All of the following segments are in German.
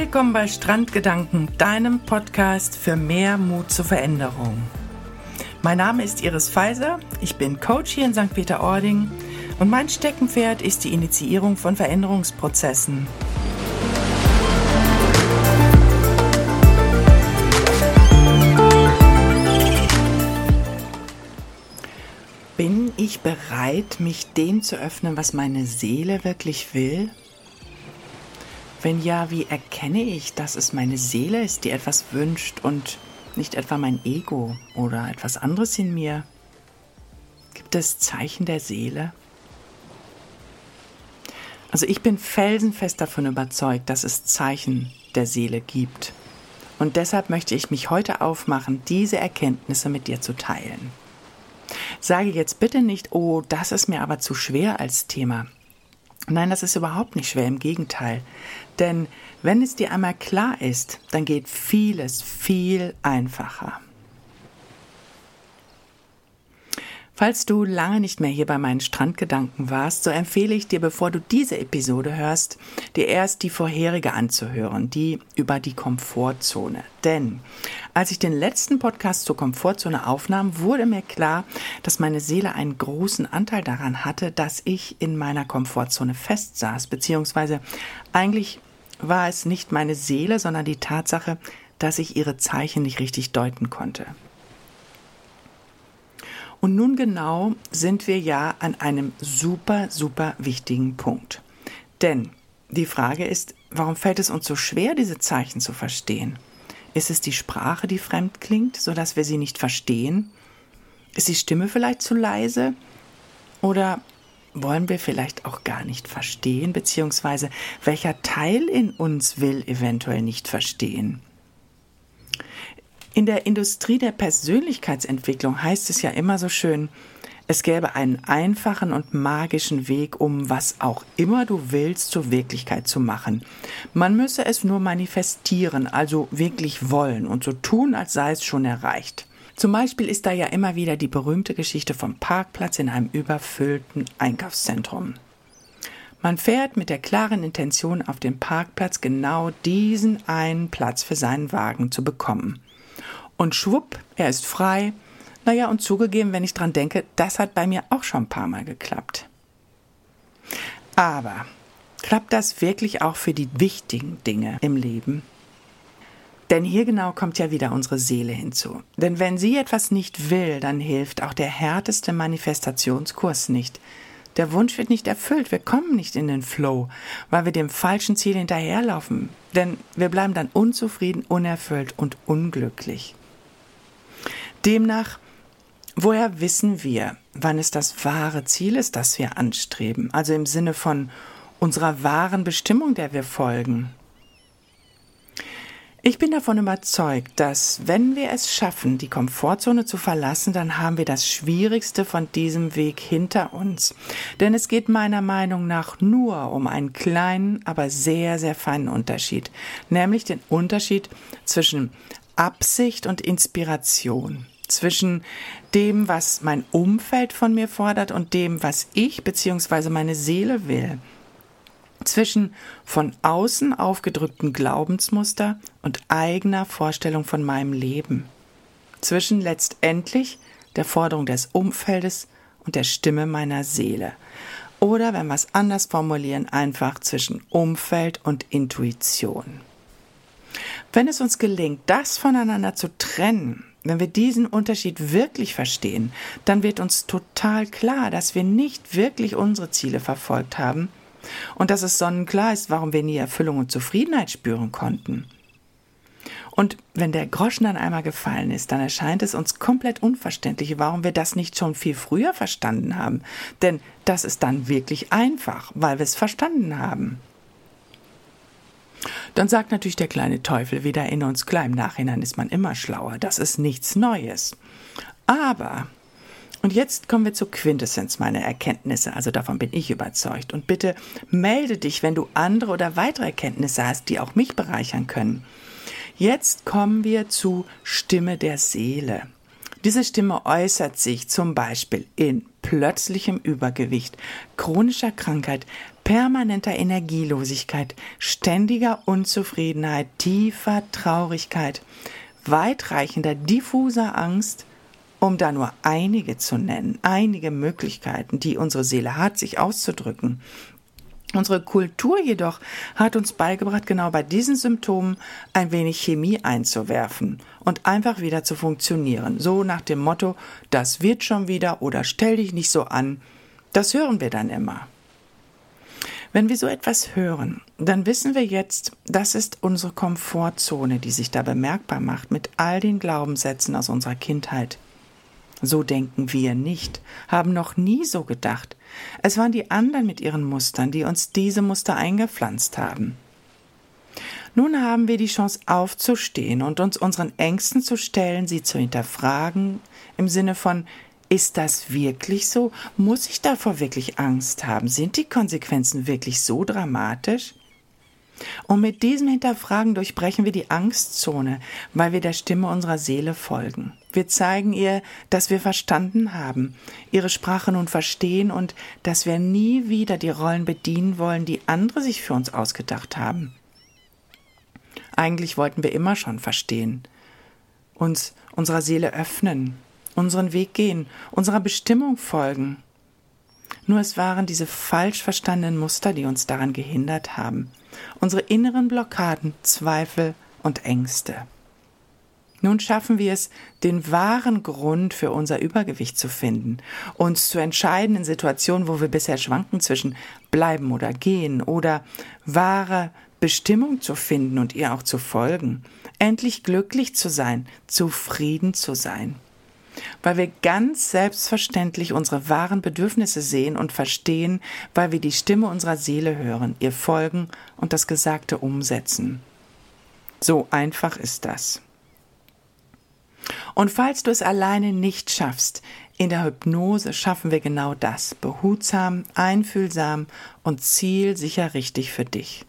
Willkommen bei Strandgedanken, deinem Podcast für mehr Mut zur Veränderung. Mein Name ist Iris Pfizer, ich bin Coach hier in St. Peter-Ording und mein Steckenpferd ist die Initiierung von Veränderungsprozessen. Bin ich bereit, mich dem zu öffnen, was meine Seele wirklich will? Wenn ja, wie erkenne ich, dass es meine Seele ist, die etwas wünscht und nicht etwa mein Ego oder etwas anderes in mir? Gibt es Zeichen der Seele? Also ich bin felsenfest davon überzeugt, dass es Zeichen der Seele gibt. Und deshalb möchte ich mich heute aufmachen, diese Erkenntnisse mit dir zu teilen. Sage jetzt bitte nicht, oh, das ist mir aber zu schwer als Thema. Nein, das ist überhaupt nicht schwer, im Gegenteil. Denn wenn es dir einmal klar ist, dann geht vieles viel einfacher. Falls du lange nicht mehr hier bei meinen Strandgedanken warst, so empfehle ich dir, bevor du diese Episode hörst, dir erst die vorherige anzuhören, die über die Komfortzone. Denn als ich den letzten Podcast zur Komfortzone aufnahm, wurde mir klar, dass meine Seele einen großen Anteil daran hatte, dass ich in meiner Komfortzone festsaß, beziehungsweise eigentlich war es nicht meine Seele, sondern die Tatsache, dass ich ihre Zeichen nicht richtig deuten konnte. Und nun genau sind wir ja an einem super, super wichtigen Punkt. Denn die Frage ist, warum fällt es uns so schwer, diese Zeichen zu verstehen? Ist es die Sprache, die fremd klingt, sodass wir sie nicht verstehen? Ist die Stimme vielleicht zu leise? Oder wollen wir vielleicht auch gar nicht verstehen, beziehungsweise welcher Teil in uns will eventuell nicht verstehen? In der Industrie der Persönlichkeitsentwicklung heißt es ja immer so schön, es gäbe einen einfachen und magischen Weg, um was auch immer du willst zur Wirklichkeit zu machen. Man müsse es nur manifestieren, also wirklich wollen und so tun, als sei es schon erreicht. Zum Beispiel ist da ja immer wieder die berühmte Geschichte vom Parkplatz in einem überfüllten Einkaufszentrum. Man fährt mit der klaren Intention auf den Parkplatz genau diesen einen Platz für seinen Wagen zu bekommen. Und schwupp, er ist frei. Naja, und zugegeben, wenn ich dran denke, das hat bei mir auch schon ein paar Mal geklappt. Aber klappt das wirklich auch für die wichtigen Dinge im Leben? Denn hier genau kommt ja wieder unsere Seele hinzu. Denn wenn sie etwas nicht will, dann hilft auch der härteste Manifestationskurs nicht. Der Wunsch wird nicht erfüllt, wir kommen nicht in den Flow, weil wir dem falschen Ziel hinterherlaufen. Denn wir bleiben dann unzufrieden, unerfüllt und unglücklich. Demnach, woher wissen wir, wann es das wahre Ziel ist, das wir anstreben? Also im Sinne von unserer wahren Bestimmung, der wir folgen. Ich bin davon überzeugt, dass wenn wir es schaffen, die Komfortzone zu verlassen, dann haben wir das Schwierigste von diesem Weg hinter uns. Denn es geht meiner Meinung nach nur um einen kleinen, aber sehr, sehr feinen Unterschied, nämlich den Unterschied zwischen Absicht und Inspiration zwischen dem, was mein Umfeld von mir fordert und dem, was ich bzw. meine Seele will. Zwischen von außen aufgedrückten Glaubensmuster und eigener Vorstellung von meinem Leben. Zwischen letztendlich der Forderung des Umfeldes und der Stimme meiner Seele. Oder wenn wir es anders formulieren, einfach zwischen Umfeld und Intuition. Wenn es uns gelingt, das voneinander zu trennen, wenn wir diesen Unterschied wirklich verstehen, dann wird uns total klar, dass wir nicht wirklich unsere Ziele verfolgt haben und dass es sonnenklar ist, warum wir nie Erfüllung und Zufriedenheit spüren konnten. Und wenn der Groschen dann einmal gefallen ist, dann erscheint es uns komplett unverständlich, warum wir das nicht schon viel früher verstanden haben. Denn das ist dann wirklich einfach, weil wir es verstanden haben. Dann sagt natürlich der kleine Teufel wieder in uns klar, im Nachhinein ist man immer schlauer, das ist nichts Neues. Aber, und jetzt kommen wir zur Quintessenz meiner Erkenntnisse, also davon bin ich überzeugt. Und bitte melde dich, wenn du andere oder weitere Erkenntnisse hast, die auch mich bereichern können. Jetzt kommen wir zu Stimme der Seele. Diese Stimme äußert sich zum Beispiel in plötzlichem Übergewicht, chronischer Krankheit, permanenter Energielosigkeit, ständiger Unzufriedenheit, tiefer Traurigkeit, weitreichender diffuser Angst, um da nur einige zu nennen, einige Möglichkeiten, die unsere Seele hat, sich auszudrücken. Unsere Kultur jedoch hat uns beigebracht, genau bei diesen Symptomen ein wenig Chemie einzuwerfen und einfach wieder zu funktionieren. So nach dem Motto, das wird schon wieder oder stell dich nicht so an. Das hören wir dann immer. Wenn wir so etwas hören, dann wissen wir jetzt, das ist unsere Komfortzone, die sich da bemerkbar macht mit all den Glaubenssätzen aus unserer Kindheit. So denken wir nicht, haben noch nie so gedacht. Es waren die anderen mit ihren Mustern, die uns diese Muster eingepflanzt haben. Nun haben wir die Chance aufzustehen und uns unseren Ängsten zu stellen, sie zu hinterfragen, im Sinne von ist das wirklich so? Muss ich davor wirklich Angst haben? Sind die Konsequenzen wirklich so dramatisch? Und mit diesem Hinterfragen durchbrechen wir die Angstzone, weil wir der Stimme unserer Seele folgen. Wir zeigen ihr, dass wir verstanden haben, ihre Sprache nun verstehen und dass wir nie wieder die Rollen bedienen wollen, die andere sich für uns ausgedacht haben. Eigentlich wollten wir immer schon verstehen, uns unserer Seele öffnen, unseren Weg gehen, unserer Bestimmung folgen. Nur es waren diese falsch verstandenen Muster, die uns daran gehindert haben, unsere inneren Blockaden, Zweifel und Ängste. Nun schaffen wir es, den wahren Grund für unser Übergewicht zu finden, uns zu entscheiden in Situationen, wo wir bisher schwanken zwischen bleiben oder gehen oder wahre Bestimmung zu finden und ihr auch zu folgen, endlich glücklich zu sein, zufrieden zu sein weil wir ganz selbstverständlich unsere wahren Bedürfnisse sehen und verstehen, weil wir die Stimme unserer Seele hören, ihr folgen und das Gesagte umsetzen. So einfach ist das. Und falls du es alleine nicht schaffst, in der Hypnose schaffen wir genau das, behutsam, einfühlsam und zielsicher richtig für dich.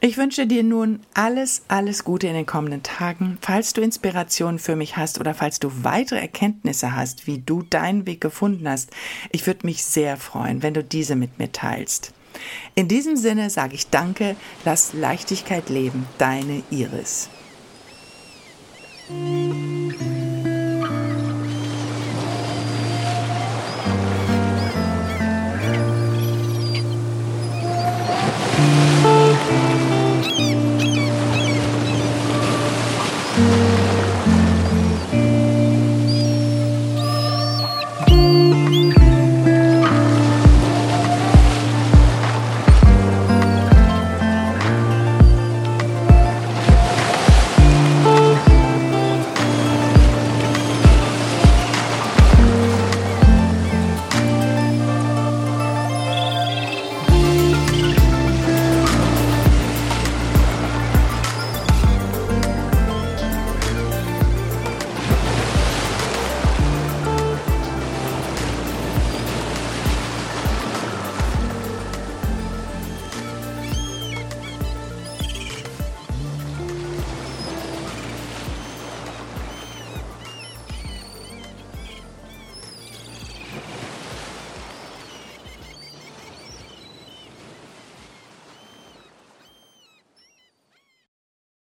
Ich wünsche dir nun alles, alles Gute in den kommenden Tagen. Falls du Inspirationen für mich hast oder falls du weitere Erkenntnisse hast, wie du deinen Weg gefunden hast, ich würde mich sehr freuen, wenn du diese mit mir teilst. In diesem Sinne sage ich Danke, lass Leichtigkeit leben, deine Iris.